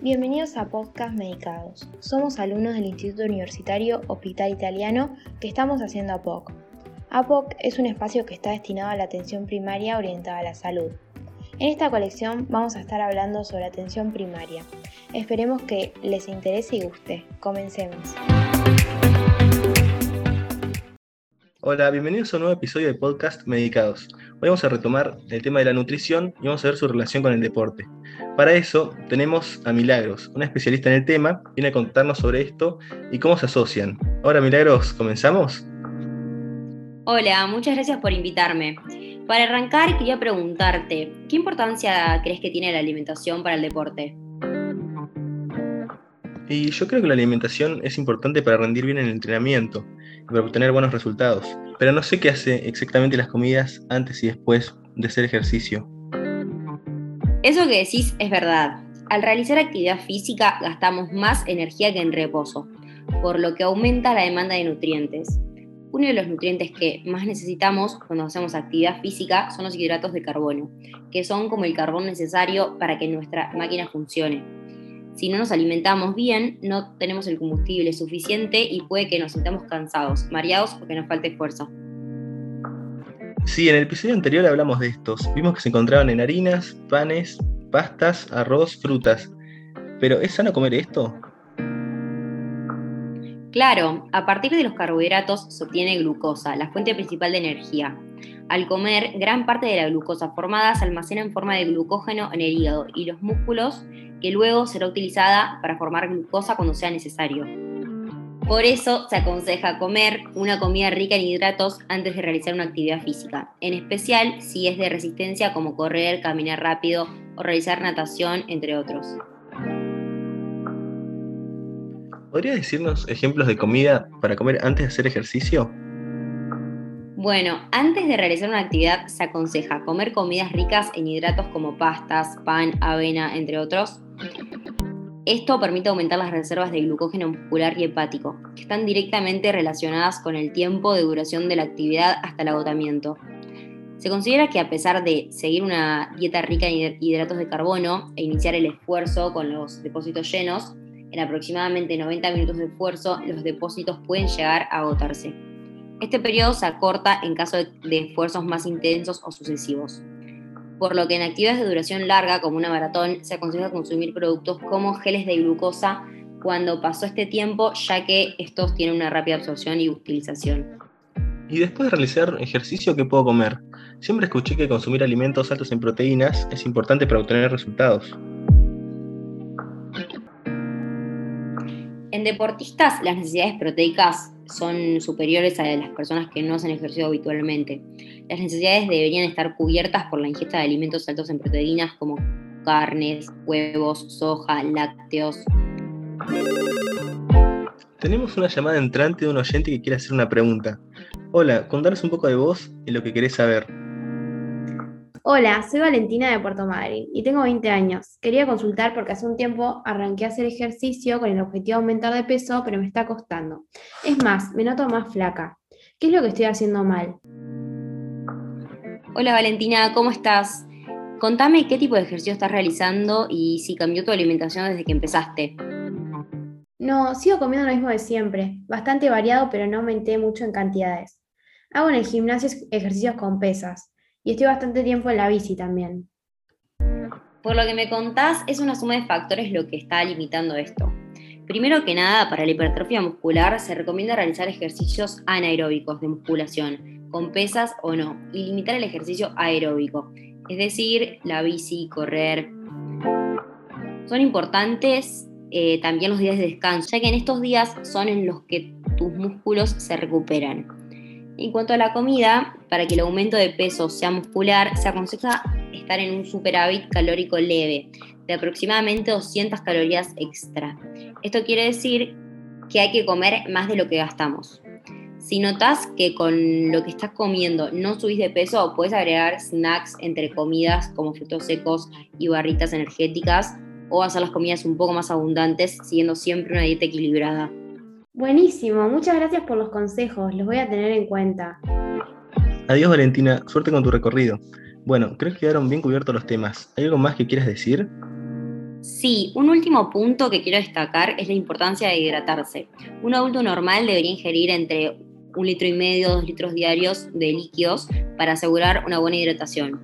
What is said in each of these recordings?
Bienvenidos a Podcast Medicados. Somos alumnos del Instituto Universitario Hospital Italiano que estamos haciendo APOC. APOC es un espacio que está destinado a la atención primaria orientada a la salud. En esta colección vamos a estar hablando sobre atención primaria. Esperemos que les interese y guste. Comencemos. Hola, bienvenidos a un nuevo episodio de Podcast Medicados. Hoy vamos a retomar el tema de la nutrición y vamos a ver su relación con el deporte. Para eso tenemos a Milagros, una especialista en el tema, viene a contarnos sobre esto y cómo se asocian. Ahora, Milagros, ¿comenzamos? Hola, muchas gracias por invitarme. Para arrancar, quería preguntarte, ¿qué importancia crees que tiene la alimentación para el deporte? Y yo creo que la alimentación es importante para rendir bien en el entrenamiento y para obtener buenos resultados. Pero no sé qué hace exactamente las comidas antes y después de hacer ejercicio. Eso que decís es verdad. Al realizar actividad física gastamos más energía que en reposo, por lo que aumenta la demanda de nutrientes. Uno de los nutrientes que más necesitamos cuando hacemos actividad física son los hidratos de carbono, que son como el carbón necesario para que nuestra máquina funcione. Si no nos alimentamos bien, no tenemos el combustible suficiente y puede que nos sintamos cansados, mareados o que nos falte fuerza. Sí, en el episodio anterior hablamos de estos. Vimos que se encontraban en harinas, panes, pastas, arroz, frutas. Pero ¿es sano comer esto? Claro, a partir de los carbohidratos se obtiene glucosa, la fuente principal de energía. Al comer, gran parte de la glucosa formada se almacena en forma de glucógeno en el hígado y los músculos, que luego será utilizada para formar glucosa cuando sea necesario. Por eso se aconseja comer una comida rica en hidratos antes de realizar una actividad física, en especial si es de resistencia como correr, caminar rápido o realizar natación, entre otros. ¿Podría decirnos ejemplos de comida para comer antes de hacer ejercicio? Bueno, antes de realizar una actividad se aconseja comer comidas ricas en hidratos como pastas, pan, avena, entre otros. Esto permite aumentar las reservas de glucógeno muscular y hepático, que están directamente relacionadas con el tiempo de duración de la actividad hasta el agotamiento. Se considera que a pesar de seguir una dieta rica en hidratos de carbono e iniciar el esfuerzo con los depósitos llenos, en aproximadamente 90 minutos de esfuerzo, los depósitos pueden llegar a agotarse. Este periodo se acorta en caso de esfuerzos más intensos o sucesivos. Por lo que en actividades de duración larga, como una maratón, se aconseja consumir productos como geles de glucosa cuando pasó este tiempo, ya que estos tienen una rápida absorción y utilización. ¿Y después de realizar ejercicio, qué puedo comer? Siempre escuché que consumir alimentos altos en proteínas es importante para obtener resultados. En deportistas, las necesidades proteicas son superiores a las personas que no hacen ejercicio habitualmente. Las necesidades deberían estar cubiertas por la ingesta de alimentos altos en proteínas como carnes, huevos, soja, lácteos. Tenemos una llamada entrante de un oyente que quiere hacer una pregunta. Hola, contanos un poco de vos y lo que querés saber. Hola, soy Valentina de Puerto Madryn y tengo 20 años. Quería consultar porque hace un tiempo arranqué a hacer ejercicio con el objetivo de aumentar de peso, pero me está costando. Es más, me noto más flaca. ¿Qué es lo que estoy haciendo mal? Hola Valentina, ¿cómo estás? Contame qué tipo de ejercicio estás realizando y si cambió tu alimentación desde que empezaste. No, sigo comiendo lo mismo de siempre, bastante variado, pero no aumenté mucho en cantidades. Hago en el gimnasio ejercicios con pesas y estoy bastante tiempo en la bici también. Por lo que me contás, es una suma de factores lo que está limitando esto. Primero que nada, para la hipertrofia muscular se recomienda realizar ejercicios anaeróbicos de musculación, con pesas o no, y limitar el ejercicio aeróbico, es decir, la bici, correr. Son importantes eh, también los días de descanso, ya que en estos días son en los que tus músculos se recuperan. En cuanto a la comida, para que el aumento de peso sea muscular, se aconseja estar en un superávit calórico leve, de aproximadamente 200 calorías extra. Esto quiere decir que hay que comer más de lo que gastamos. Si notas que con lo que estás comiendo no subís de peso, puedes agregar snacks entre comidas como frutos secos y barritas energéticas o hacer las comidas un poco más abundantes siguiendo siempre una dieta equilibrada. Buenísimo, muchas gracias por los consejos, los voy a tener en cuenta. Adiós Valentina, suerte con tu recorrido. Bueno, creo que quedaron bien cubiertos los temas. ¿Hay algo más que quieras decir? Sí, un último punto que quiero destacar es la importancia de hidratarse. Un adulto normal debería ingerir entre un litro y medio, dos litros diarios de líquidos para asegurar una buena hidratación.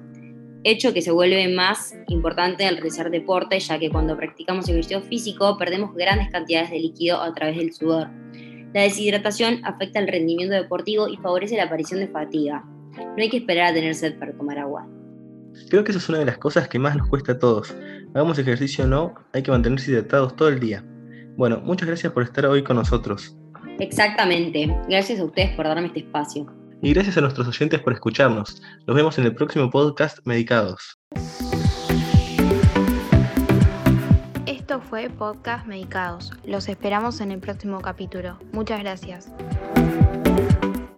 Hecho que se vuelve más importante al realizar deporte, ya que cuando practicamos ejercicio físico perdemos grandes cantidades de líquido a través del sudor. La deshidratación afecta el rendimiento deportivo y favorece la aparición de fatiga. No hay que esperar a tener sed para tomar agua. Creo que esa es una de las cosas que más nos cuesta a todos. Hagamos ejercicio o no, hay que mantenerse hidratados todo el día. Bueno, muchas gracias por estar hoy con nosotros. Exactamente. Gracias a ustedes por darme este espacio. Y gracias a nuestros oyentes por escucharnos. Nos vemos en el próximo podcast Medicados. Esto fue Podcast Medicados. Los esperamos en el próximo capítulo. Muchas gracias.